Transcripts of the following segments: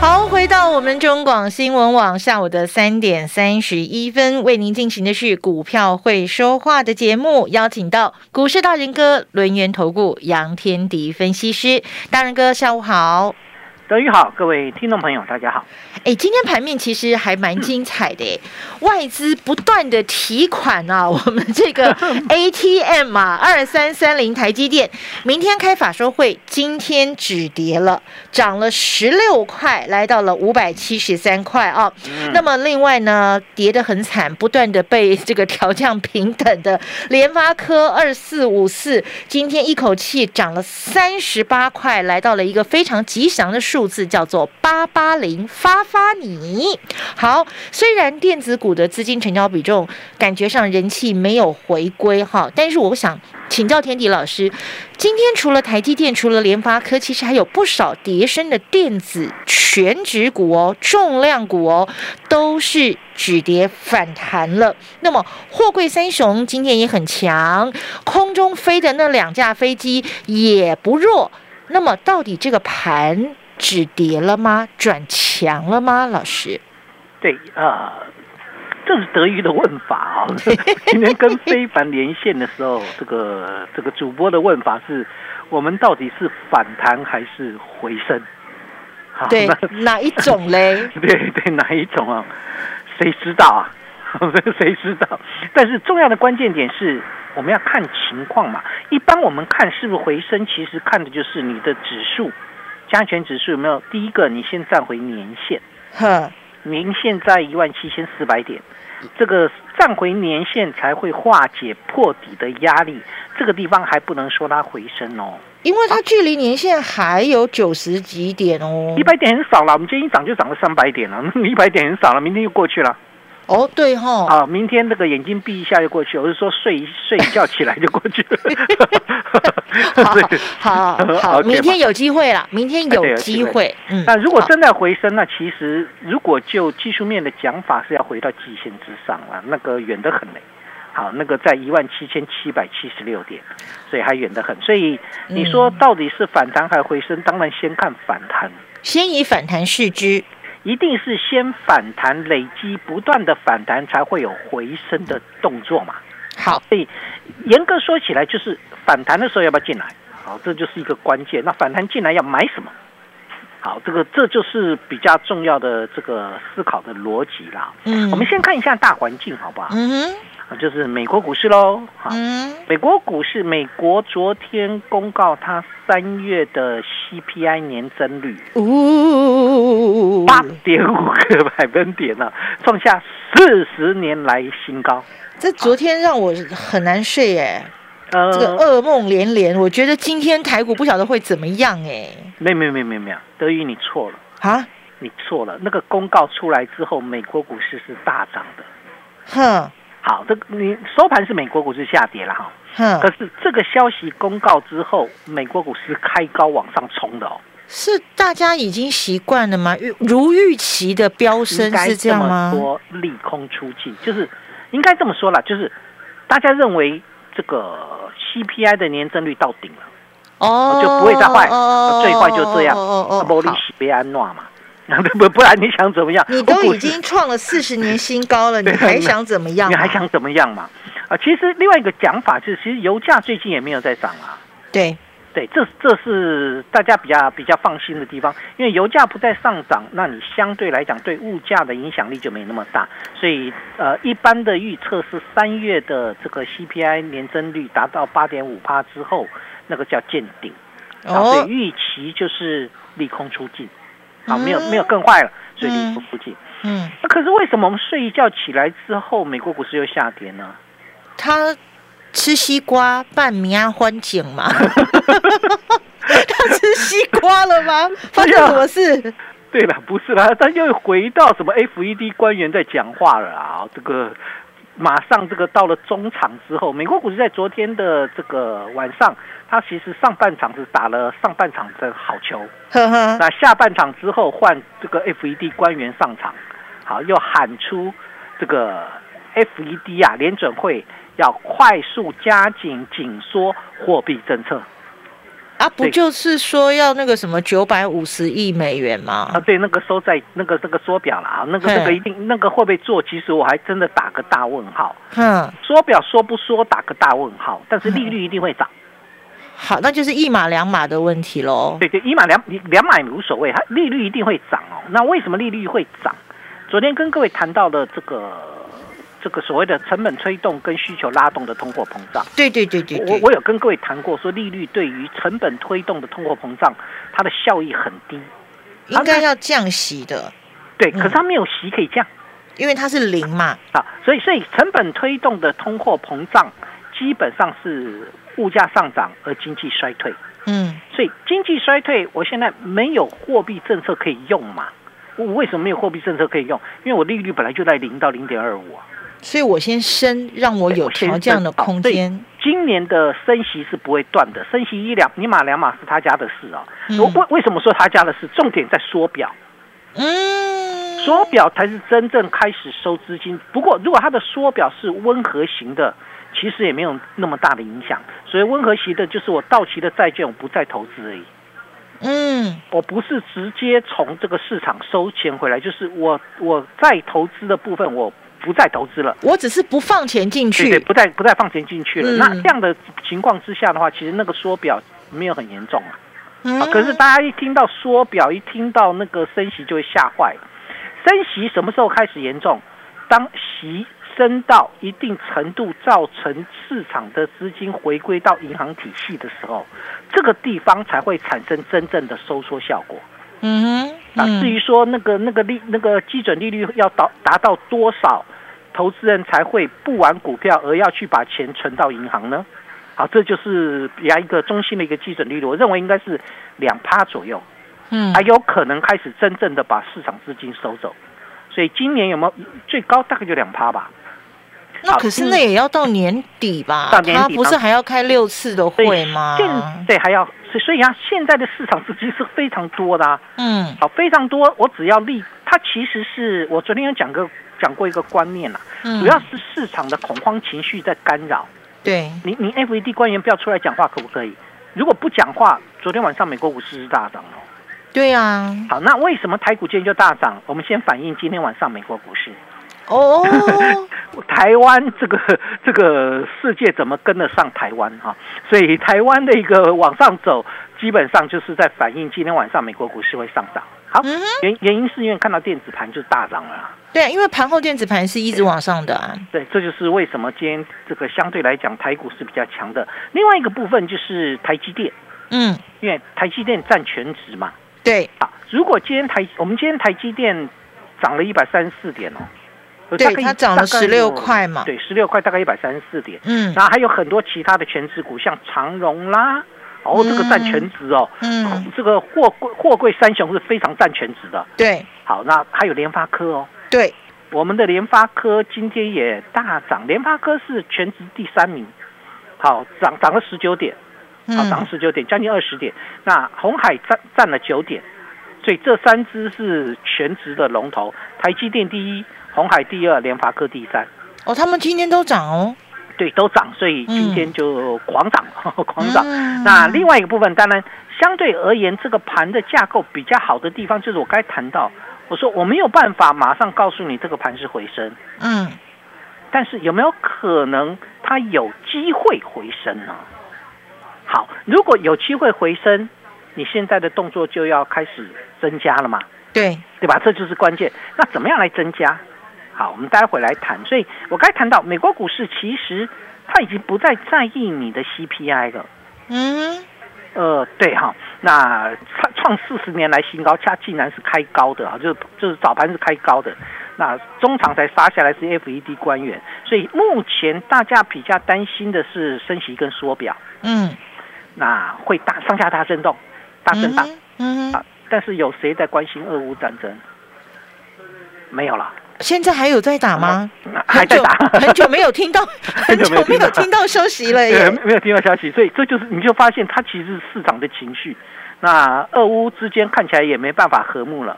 好，回到我们中广新闻网下午的三点三十一分，为您进行的是股票会说话的节目，邀请到股市大人哥轮源投顾杨天迪分析师，大人哥下午好。德宇好，各位听众朋友，大家好。哎，今天盘面其实还蛮精彩的，外资不断的提款啊，我们这个 ATM 啊，二三三零台积电，明天开法说会，今天止跌了，涨了十六块，来到了五百七十三块啊。那么另外呢，跌得很惨，不断的被这个调降平等的 联发科二四五四，今天一口气涨了三十八块，来到了一个非常吉祥的数。数字叫做八八零发发你好，虽然电子股的资金成交比重感觉上人气没有回归哈，但是我想请教天迪老师，今天除了台积电，除了联发科，其实还有不少叠升的电子全指股哦，重量股哦，都是止跌反弹了。那么货柜三雄今天也很强，空中飞的那两架飞机也不弱。那么到底这个盘？止跌了吗？转强了吗？老师，对啊，这是德语的问法啊。今天跟非凡连线的时候，这个这个主播的问法是：我们到底是反弹还是回升？对，哪一种嘞？对对，哪一种啊？谁知道啊？谁知道？但是重要的关键点是，我们要看情况嘛。一般我们看是不是回升，其实看的就是你的指数。加权指数有没有？第一个，你先站回年线，哼，年线在一万七千四百点，这个站回年线才会化解破底的压力。这个地方还不能说它回升哦，因为它距离年线还有九十几点哦，一百点很少了。我们今天一涨就涨了三百点了，一百点很少了，明天又过去了。哦，对哈，啊，明天那个眼睛闭一下就过去，我是说睡一 睡一觉起来就过去了。好 好好，明天有机会了，明天有机会。嗯，那如果真的回升，那其实如果就技术面的讲法是要回到季线之上了，那个远得很嘞。好，那个在一万七千七百七十六点，所以还远得很。所以你说到底是反弹还回升？当然先看反弹，先以反弹试之。一定是先反弹，累积不断的反弹，才会有回升的动作嘛。好，所以严格说起来，就是反弹的时候要不要进来？好，这就是一个关键。那反弹进来要买什么？好，这个这就是比较重要的这个思考的逻辑啦。嗯，我们先看一下大环境，好不好？嗯哼。就是美国股市喽，好，美国股市，美国昨天公告它三月的 CPI 年增率，八点五个百分点呢，创下四十年来新高。这昨天让我很难睡哎，呃，这个噩梦连连。我觉得今天台股不晓得会怎么样哎。没有没有没没没有，德宇你错了啊，你错了。那个公告出来之后，美国股市是大涨的，哼。好，这你收盘是美国股市下跌了哈，哼，可是这个消息公告之后，美国股市开高往上冲的哦，是大家已经习惯了吗？预如预期的飙升是这样吗？说利空出尽，就是应该这么说了，就是大家认为这个 CPI 的年增率到顶了，哦，就不会再坏，最坏就这样，玻璃洗被安诺嘛。不 不然你想怎么样？你都已经创了四十年新高了，你还想怎么样？你还想怎么样嘛？啊，其实另外一个讲法就是，其实油价最近也没有在涨啊。对对，这这是大家比较比较放心的地方，因为油价不再上涨，那你相对来讲对物价的影响力就没那么大。所以呃，一般的预测是三月的这个 CPI 年增率达到八点五帕之后，那个叫见顶。哦。所以预期就是利空出尽。啊，没有没有更坏了，所以离不附近。嗯，那可是为什么我们睡一觉起来之后，美国股市又下跌呢？他吃西瓜拌米啊欢景嘛？他吃西瓜了吗？发生什么事？对了，不是啦，他又回到什么 FED 官员在讲话了啊？这个马上这个到了中场之后，美国股市在昨天的这个晚上，它其实上半场是打了上半场的好球，呵呵，那下半场之后换这个 FED 官员上场，好又喊出这个 FED 啊联准会要快速加紧紧缩货币政策啊，不就是说要那个什么九百五十亿美元吗啊，？对那个收在那个那个缩表了啊，那个嘿那个一定那个会不会做？其实我还真的打个大问号。嗯，缩表说不说打个大问号，但是利率一定会涨。好，那就是一码两码的问题喽。对对，一码两两码也无所谓，它利率一定会涨哦。那为什么利率会涨？昨天跟各位谈到了这个这个所谓的成本推动跟需求拉动的通货膨胀。对对对对对，我我有跟各位谈过，说利率对于成本推动的通货膨胀，它的效益很低。应该要降息的，对，嗯可是它没有息可以降因为它是零嘛。啊，所以所以成本推动的通货膨胀基本上是物价上涨而经济衰退。嗯，所以经济衰退，我现在没有货币政策可以用嘛？我为什么没有货币政策可以用？因为我利率本来就在零到零点二五啊。所以我先升，让我有调降的空间。今年的升息是不会断的，升息一两一码两码是他家的事啊。嗯我为为什么说他家的事？重点在缩表，嗯，缩表才是真正开始收资金。不过如果它的缩表是温和型的，其实也没有那么大的影响。所以温和型的就是我到期的债券我不再投资而已。嗯，我不是直接从这个市场收钱回来，就是我我再投资的部分我不再投资了，我只是不放钱进对对，不再不再放钱进去了。嗯那这样的情况之下的话，其实那个缩表没有很严重啊。嗯啊，可是大家一听到缩表，一听到那个升息就会吓坏了。升息什么时候开始严重？当息升到一定程度，造成市场的资金回归到银行体系的时候，这个地方才会产生真正的收缩效果。嗯哼，啊，嗯至于说那个那个利那个基准利率要到达到多少，投资人才会不玩股票而要去把钱存到银行呢？好，这就是比较一个中心的一个基准利率，我认为应该是两趴左右，嗯还有可能开始真正的把市场资金收走。所以今年有没有最高大概就两趴吧？那可是那也要到年底吧？到年底他不是还要开六次的会吗？现对还要所以所以啊，现在的市场资金是非常多的啊。嗯好，非常多。我只要立，它其实是我昨天有讲个讲过一个观念啦，嗯，主要是市场的恐慌情绪在干扰。对，你你 FED 官员不要出来讲话，可不可以？如果不讲话，昨天晚上美国股市是大涨哦。对啊，好，那为什么台股今天就大涨？我们先反映今天晚上美国股市。哦，台湾这个这个世界怎么跟得上台湾哈、所以台湾的一个往上走，基本上就是在反映今天晚上美国股市会上涨。好，嗯，原原因是因为看到电子盘就大涨了啦。对，啊因为盘后电子盘是一直往上的啊。对，这就是为什么今天这个相对来讲台股是比较强的。另外一个部分就是台积电，嗯，因为台积电占全值嘛。对，啊，如果今天台我们今天台积电涨了一百三十四点哦，对它涨了大概16有块嘛对，十六块大概一百三十四点。嗯然后还有很多其他的全值股，像长荣啦，哦，这个占全值哦，嗯，这个货柜货柜三雄是非常占全值的。对好，那还有联发科哦，对，我们的联发科今天也大涨，联发科是全值第三名，好涨涨了十九点，好涨嗯十九点，将近二十点。那红海占占了九点，所以这三只是全值的龙头，台积电第一，红海第二，联发科第三。哦，他们今天都涨哦，对，都涨，所以今天就狂涨，狂涨。嗯那另外一个部分，当然相对而言，这个盘的架构比较好的地方，就是我该谈到，我说我没有办法马上告诉你这个盘是回升，嗯但是有没有可能它有机会回升呢？好，如果有机会回升，你现在的动作就要开始增加了嘛，对，对吧？这就是关键。那怎么样来增加？好，我们待会来谈。所以我该谈到美国股市，其实它已经不再在意你的 CPI 了。嗯呃，对哈，那创创四十年来新高，它竟然是开高的啊，就是就是早盘是开高的，那中场才杀下来是 FED 官员，所以目前大家比较担心的是升息跟缩表，嗯，那会大上下大震动、大震荡、嗯哼啊，但是有谁在关心俄乌战争？没有了，现在还有在打吗？还在打，很久没有听到，很久没有听到消息了耶，没有听到消息，所以这就是你就发现它其实是市场的情绪。那俄乌之间看起来也没办法和睦了。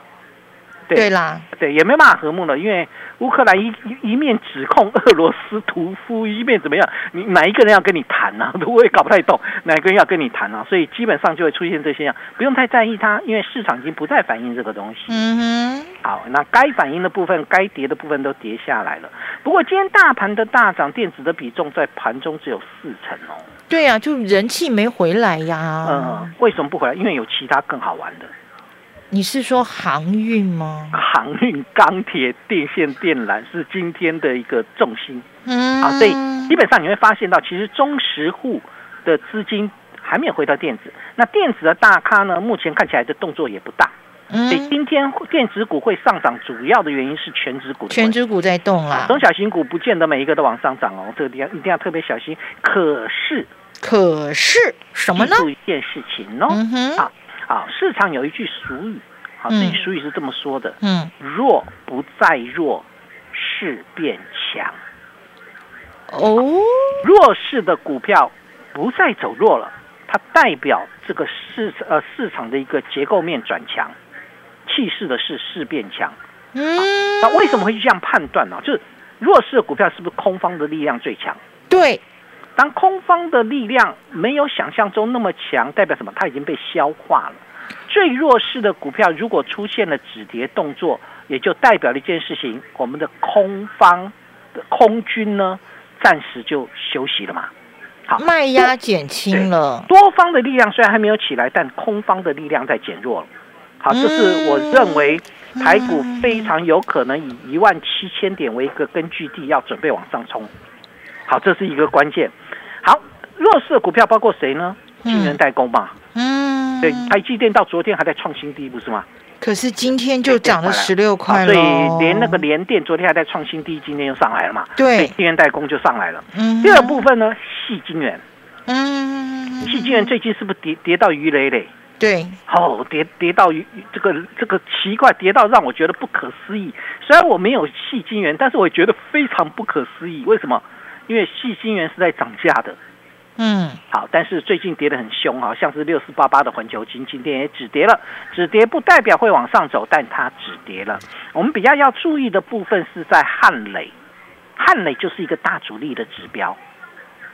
对啦，对，也没办法和睦了，因为乌克兰一一面指控俄罗斯屠夫，一面怎么样？你哪一个人要跟你谈呢？我也搞不太懂，哪个人要跟你谈啊？所以基本上就会出现这些样，不用太在意它，因为市场已经不再反映这个东西。嗯哼，好，那该反映的部分、该跌的部分都跌下来了。不过今天大盘的大涨，电子的比重在盘中只有四成哦。对呀，就人气没回来呀。嗯，为什么不回来？因为有其他更好玩的。你是说航运吗？航运、钢铁、电线电缆是今天的一个重心。嗯，啊，所以基本上你会发现到，其实中实户的资金还没有回到电子。那电子的大咖呢，目前看起来的动作也不大。嗯，所以今天电子股会上涨，主要的原因是全指股。全指股在动啦，中小型股不见得每一个都往上涨哦，这个地方一定要特别小心。可是，可是什么呢？一件事情哦。啊。好，市场有一句俗语，好，这句俗语是这么说的：嗯，弱不再弱，势变强。哦，弱势的股票不再走弱了，它代表这个市呃市场的一个结构面转强，气势的是势变强。嗯，那为什么会这样判断呢？就是弱势的股票是不是空方的力量最强？对。当空方的力量没有想象中那么强，代表什么？它已经被消化了。最弱势的股票如果出现了止跌动作，也就代表了一件事情：我们的空方的空军呢，暂时就休息了嘛。好，卖压减轻了。多方的力量虽然还没有起来，但空方的力量在减弱了。好，这是我认为台股非常有可能以一万七千点为一个根据地，要准备往上冲。好，这是一个关键。好，弱势的股票包括谁呢？晶圆代工嘛。嗯，对，台积电到昨天还在创新低，不是吗？可是今天就涨了十六块了。所以连那个联电昨天还在创新低，今天又上来了嘛。对，晶圆代工就上来了。嗯。第二部分呢，细晶圆。嗯。细晶圆最近是不是跌跌到鱼雷嘞？对。哦，跌跌到鱼这个这个奇怪，跌到让我觉得不可思议。虽然我没有细晶圆，但是我觉得非常不可思议。为什么？因为细晶圆是在涨价的，嗯，好，但是最近跌得很凶啊，像是六四八八的环球金今天也止跌了，止跌不代表会往上走，但它止跌了。我们比较要注意的部分是在汉磊，汉磊就是一个大主力的指标。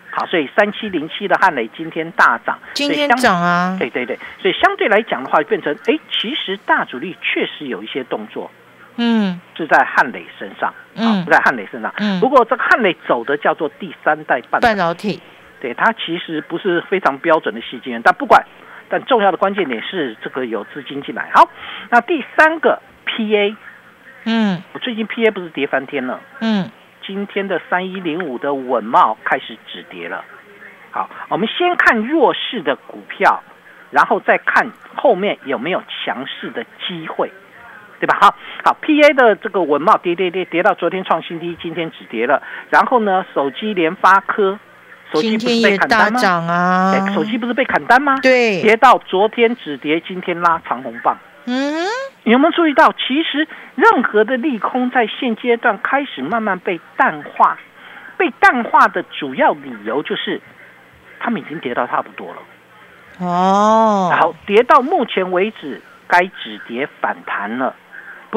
好，所以三七零七的汉磊今天大涨，今天涨啊，对对对，所以相对来讲的话，变成哎，其实大主力确实有一些动作。嗯，是在汉磊身上，嗯，不在汉磊身上。嗯，不过这个汉磊走的叫做第三代半半导体，对它其实不是非常标准的细晶圆，但不管，但重要的关键点是这个有资金进来。好，那第三个 PA，嗯，我最近 PA 不是跌翻天了，嗯，今天的三一零五的稳茂开始止跌了。好，我们先看弱势的股票，然后再看后面有没有强势的机会。对吧？好好，P A 的这个文茂跌跌跌跌到昨天创新低，今天止跌了。然后呢，手机联发科，手机不是被砍单吗？啊，手机不是被砍单吗？对，跌到昨天止跌，今天拉长红棒。嗯，你有没有注意到？其实任何的利空在现阶段开始慢慢被淡化，被淡化的主要理由就是，他们已经跌到差不多了。哦，然后跌到目前为止该止跌反弹了。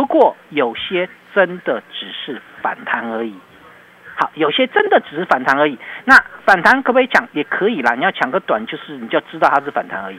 不过有些真的只是反弹而已，好，有些真的只是反弹而已。那反弹可不可以抢？也可以啦。你要抢个短，就是你就知道它是反弹而已。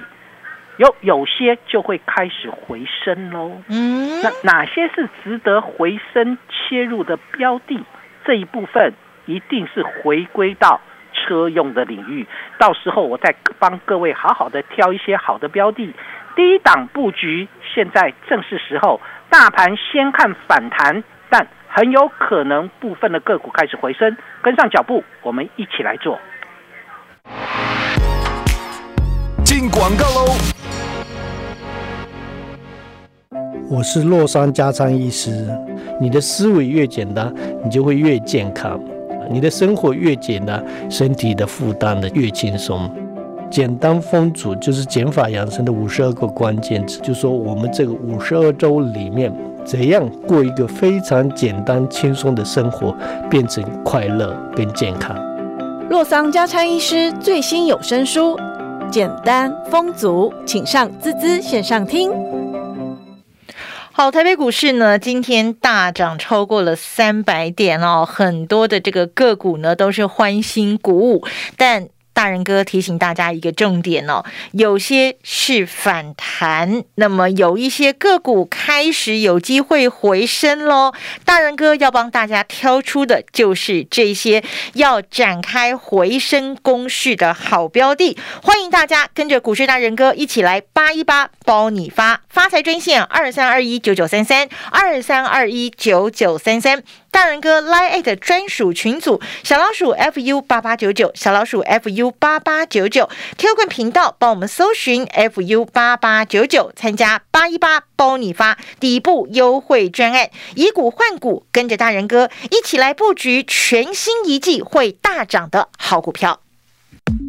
有有些就会开始回升喽。嗯，那哪些是值得回升切入的标的？这一部分一定是回归到车用的领域。到时候我再帮各位好好的挑一些好的标的。低档布局，现在正是时候。大盘先看反弹，但很有可能部分的个股开始回升，跟上脚步，我们一起来做。进广告喽！我是洛山加餐医师。你的思维越简单，你就会越健康；你的生活越简单，身体的负担的越轻松。简单风组就是减法养生的五十二个关键词，就说我们这个五十二周里面怎样过一个非常简单轻松的生活，变成快乐跟健康。洛桑加餐医师最新有声书《简单丰足》，请上滋滋线上听。好，台北股市呢，今天大涨超过了三百点哦，很多的这个个股呢都是欢欣鼓舞，但。大人哥提醒大家一个重点哦，有些是反弹，那么有一些个股开始有机会回升喽。大人哥要帮大家挑出的就是这些要展开回升攻势的好标的，欢迎大家跟着股市大人哥一起来扒一扒，包你发发财专线二三二一九九三三二三二一九九三三。大人哥 Line 的专属群组，小老鼠 fu 八八九九，小老鼠 fu 八八九九，QQ 频道帮我们搜寻 fu 八八九九，参加八一八包你发底部优惠专案，以股换股，跟着大人哥一起来布局全新一季会大涨的好股票。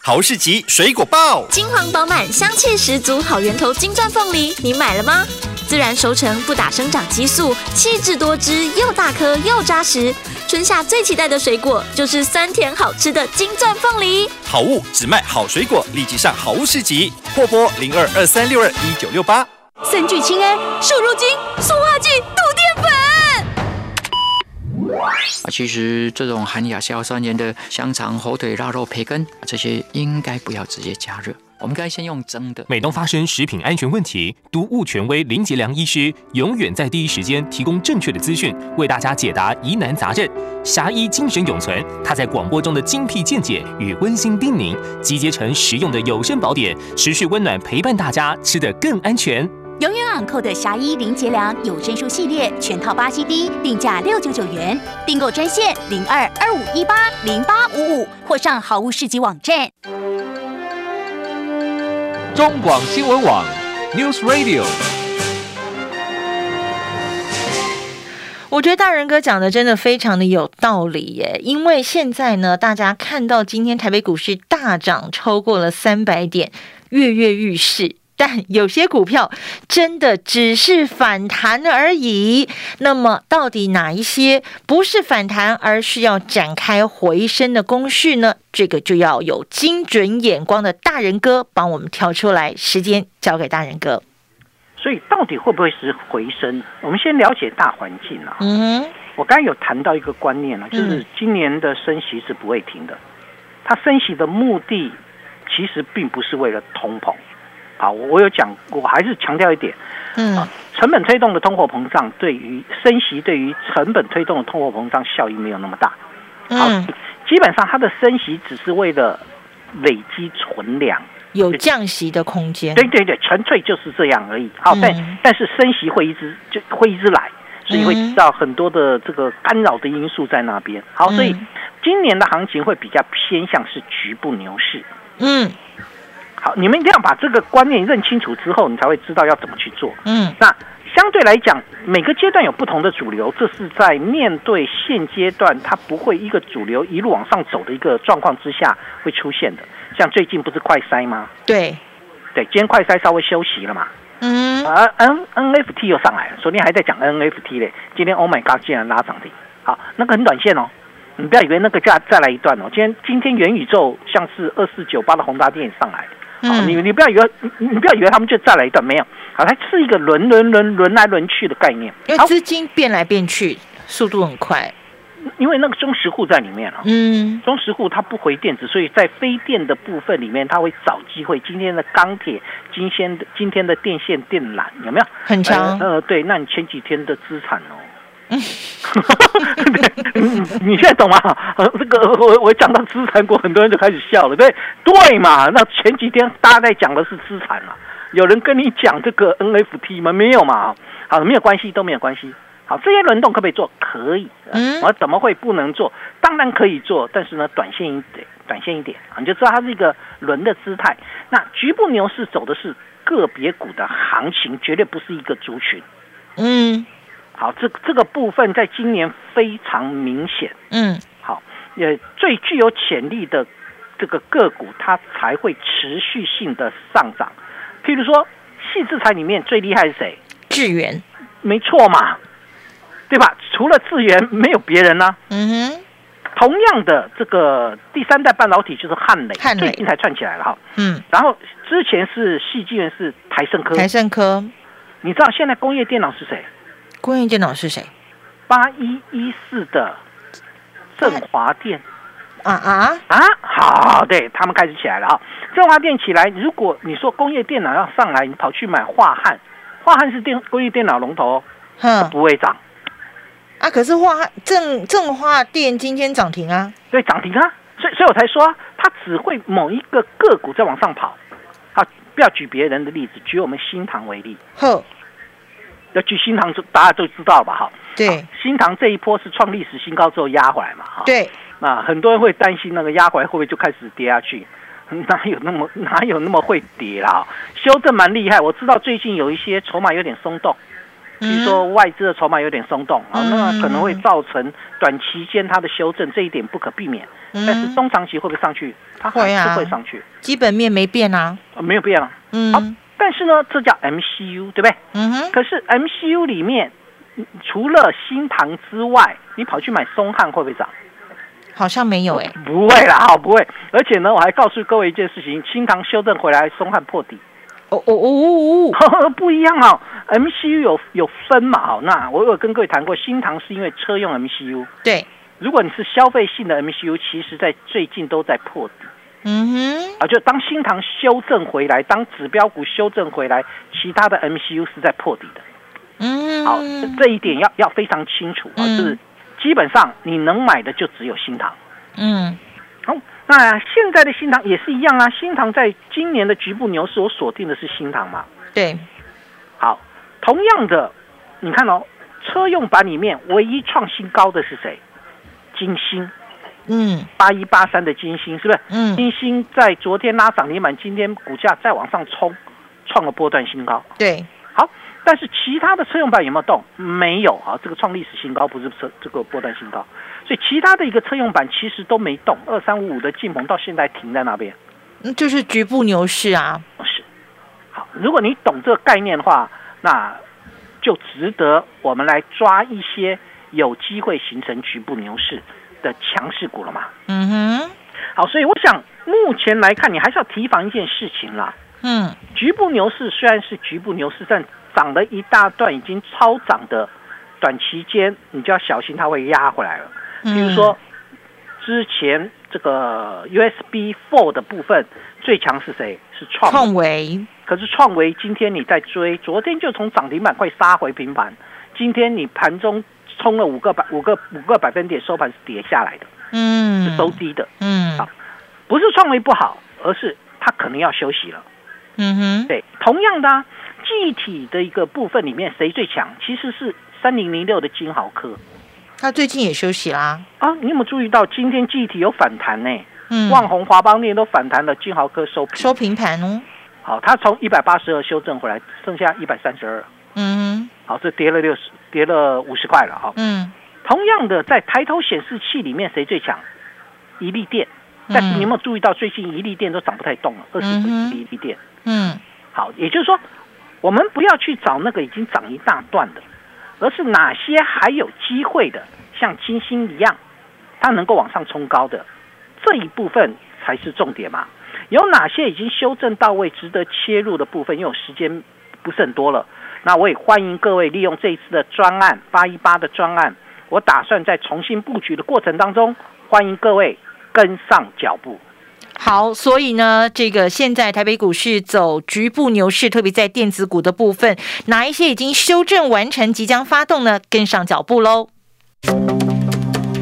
好市集水果报，金黄饱满，香气十足，好源头金钻凤梨，你买了吗？自然熟成，不打生长激素，气质多汁，又大颗又扎实。春夏最期待的水果就是酸甜好吃的金钻凤梨。好物只卖好水果，立即上好物市集，货拨零二二三六二一九六八。三聚氰胺瘦肉精、塑化剂、杜淀粉。啊，其实这种含亚硝酸盐的香肠、火腿、腊肉、培根，这些应该不要直接加热，我们该先用蒸的。每当发生食品安全问题，毒物权威林杰良医师永远在第一时间提供正确的资讯，为大家解答疑难杂症。侠医精神永存，他在广播中的精辟见解与温馨叮咛，集结成实用的有声宝典，持续温暖陪伴大家，吃得更安全。永远昂扣的侠医林杰良有声书系列全套八 CD，定价六九九元，订购专线零二二五一八零八五五，或上好物市集网站。中广新闻网，News Radio。我觉得大人哥讲的真的非常的有道理耶，因为现在呢，大家看到今天台北股市大涨超过了三百点，跃跃欲试。但有些股票真的只是反弹而已。那么，到底哪一些不是反弹，而是要展开回升的工序呢？这个就要有精准眼光的大人哥帮我们挑出来。时间交给大人哥。所以，到底会不会是回升？我们先了解大环境啊。嗯，我刚刚有谈到一个观念啊，就是今年的升息是不会停的。它升息的目的其实并不是为了通膨。好，我有讲，我还是强调一点，嗯，成本推动的通货膨胀对于升息，对于成本推动的通货膨胀效益没有那么大。好，基本上它的升息只是为了累积存量，有降息的空间。对对对，纯粹就是这样而已。好，但但是升息会一直就会一直来，所以会知道很多的这个干扰的因素在那边。好，所以今年的行情会比较偏向是局部牛市。嗯。好，你们一定要把这个观念认清楚之后，你才会知道要怎么去做。嗯，那相对来讲，每个阶段有不同的主流，这是在面对现阶段它不会一个主流一路往上走的一个状况之下会出现的。像最近不是快筛吗？对，对，今天快筛稍微休息了嘛。嗯，而 N NFT 又上来了，昨天还在讲 NFT 嘞，今天 Oh my God 竟然拉涨停。好，那个很短线哦，你不要以为那个价再来一段哦。今天今天元宇宙像是二四九八的宏达电也上来。好，你你不要以为你你不要以为他们就再来一段没有，好，它是一个轮轮轮轮来轮去的概念，因为资金变来变去，速度很快，因为那个中实户在里面了，嗯，中实户它不回电子，所以在非电的部分里面，它会找机会。今天的钢铁、今天的今天的电线电缆有没有很强？呃，对，那你前几天的资产哦。嗯，你现在懂吗？这个我我讲到资产股，很多人就开始笑了，对对嘛？那前几天大家在讲的是资产嘛，有人跟你讲这个 NFT 吗？没有嘛。好，没有关系，都没有关系。好，这些轮动可不可以做？可以。嗯，我怎么会不能做？当然可以做，但是呢，短线一点，短线一点啊，你就知道它是一个轮的姿态。那局部牛市走的是个别股的行情，绝对不是一个族群。嗯，好，这这个部分在今年非常明显。嗯，好，也最具有潜力的这个个股，它才会持续性的上涨。譬如说，细制材里面最厉害是谁？智源，没错嘛。对吧？除了智源，没有别人呢。嗯哼。同样的，这个第三代半导体就是汉磊，最近才串起来了哈。嗯。然后之前是细晶圆是台盛科。台盛科。你知道现在工业电脑是谁？工业电脑是谁？八一一四的振华电。啊啊啊！好，对他们开始起来了啊。振华电起来，如果你说工业电脑要上来，你跑去买华汉，华汉是电工业电脑龙头，哼，不会涨。啊！可是华振振华电今天涨停啊，对，涨停啊，所以所以我才说它只会某一个个股在往上跑。啊，不要举别人的例子，举我们新塘为例。呵，要去新塘，大家都知道吧？哈，对，新塘这一波是创历史新高之后压回来嘛？哈，对。那很多人会担心那个压回来会不会就开始跌下去？哪有那么 哪有那么会跌啦？修正蛮厉害，我知道最近有一些筹码有点松动。比如说外资的筹码有点松动啊，那可能会造成短期间它的修正，这一点不可避免。但是中长期会不会上去？它还是会上去。基本面没变啊，没有变啊。嗯。好，但是呢，这叫 MCU，对不对？嗯哼。可是 MCU 里面除了新塘之外，你跑去买松汉会不会涨？好像没有哎。不会啦，好不会。而且呢，我还告诉各位一件事情：新塘修正回来，松汉破底。哦哦哦哦哦，不一样哦！MCU 有有分嘛？好，那我有跟各位谈过，新塘是因为车用 MCU。对，如果你是消费性的 MCU，其实在最近都在破底。嗯哼，啊，就当新塘修正回来，当指标股修正回来，其他的 MCU 是在破底的。嗯，好，这一点要要非常清楚啊，就是基本上你能买的就只有新塘。嗯。那现在的新塘也是一样啊，新塘在今年的局部牛市，我锁定的是新塘嘛。对，好，同样的，你看哦，车用版里面唯一创新高的是谁？金星，嗯，八一八三的金星是不是？嗯，金星在昨天拉涨停板，今天股价再往上冲，创了波段新高。对，好，但是其他的车用板有没有动？没有啊，这个创历史新高不是车这个波段新高。所以其他的一个车用板其实都没动，二三五五的进鹏到现在停在那边，嗯，就是局部牛市啊。是，好，如果你懂这个概念的话，那就值得我们来抓一些有机会形成局部牛市的强势股了嘛。嗯哼，好，所以我想目前来看，你还是要提防一件事情啦。嗯，局部牛市虽然是局部牛市，但涨了一大段，已经超涨的，短期间你就要小心它会压回来了。比如说，之前这个 USB Four 的部分最强是谁？是创创维。可是创维今天你在追，昨天就从涨停板快杀回平盘，今天你盘中冲了五个百五个五个百分点，收盘是跌下来的，嗯，是收低的，嗯，好，不是创维不好，而是它可能要休息了，嗯哼，对，同样的，啊，具体的一个部分里面谁最强？其实是三零零六的金豪科。他最近也休息啦啊！你有没有注意到今天记忆体有反弹呢？嗯，旺宏、华邦电都反弹了，金豪科收收平盘哦。好，它从一百八十二修正回来，剩下一百三十二。嗯，好，这跌了六十，跌了五十块了哈。嗯，同样的，在抬头显示器里面谁最强？一利电。但是你有没有注意到最近一利电都涨不太动了？二十几一利电。嗯，好，也就是说，我们不要去找那个已经涨一大段的。而是哪些还有机会的，像金星一样，它能够往上冲高的这一部分才是重点嘛？有哪些已经修正到位、值得切入的部分？因为时间不是很多了，那我也欢迎各位利用这一次的专案八一八的专案，我打算在重新布局的过程当中，欢迎各位跟上脚步。好，所以呢，这个现在台北股市走局部牛市，特别在电子股的部分，哪一些已经修正完成，即将发动呢？跟上脚步喽！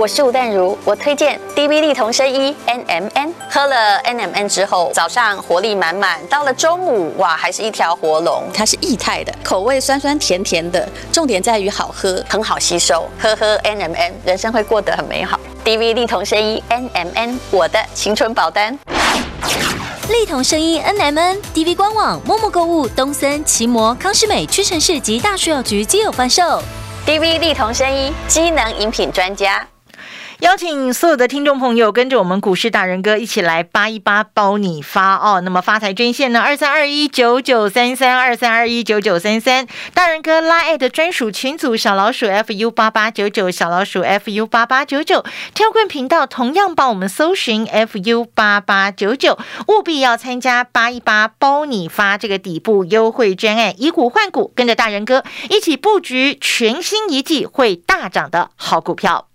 我是吴淡如，我推荐 DV 力同生一 NMN，喝了 NMN 之后，早上活力满满，到了中午哇，还是一条活龙。它是液态的，口味酸酸甜甜的，重点在于好喝，很好吸收。喝喝 NMN，人生会过得很美好。DV 力同生一 NMN，我的青春保单。力同声音 NMN DV 官网、陌陌购物、东森、奇摩、康士美、屈臣氏及大树药局皆有贩售。DV 力同生一机能饮品专家。邀请所有的听众朋友跟着我们股市大人哥一起来扒一扒包你发哦。那么发财专线呢，二三二一九九三三二三二一九九三三。大人哥拉爱的专属群组小老鼠 fu 八八九九小老鼠 fu 八八九九。跳棍频道同样帮我们搜寻 fu 八八九九，务必要参加扒一扒包你发这个底部优惠专案，以股换股，跟着大人哥一起布局全新一季会大涨的好股票。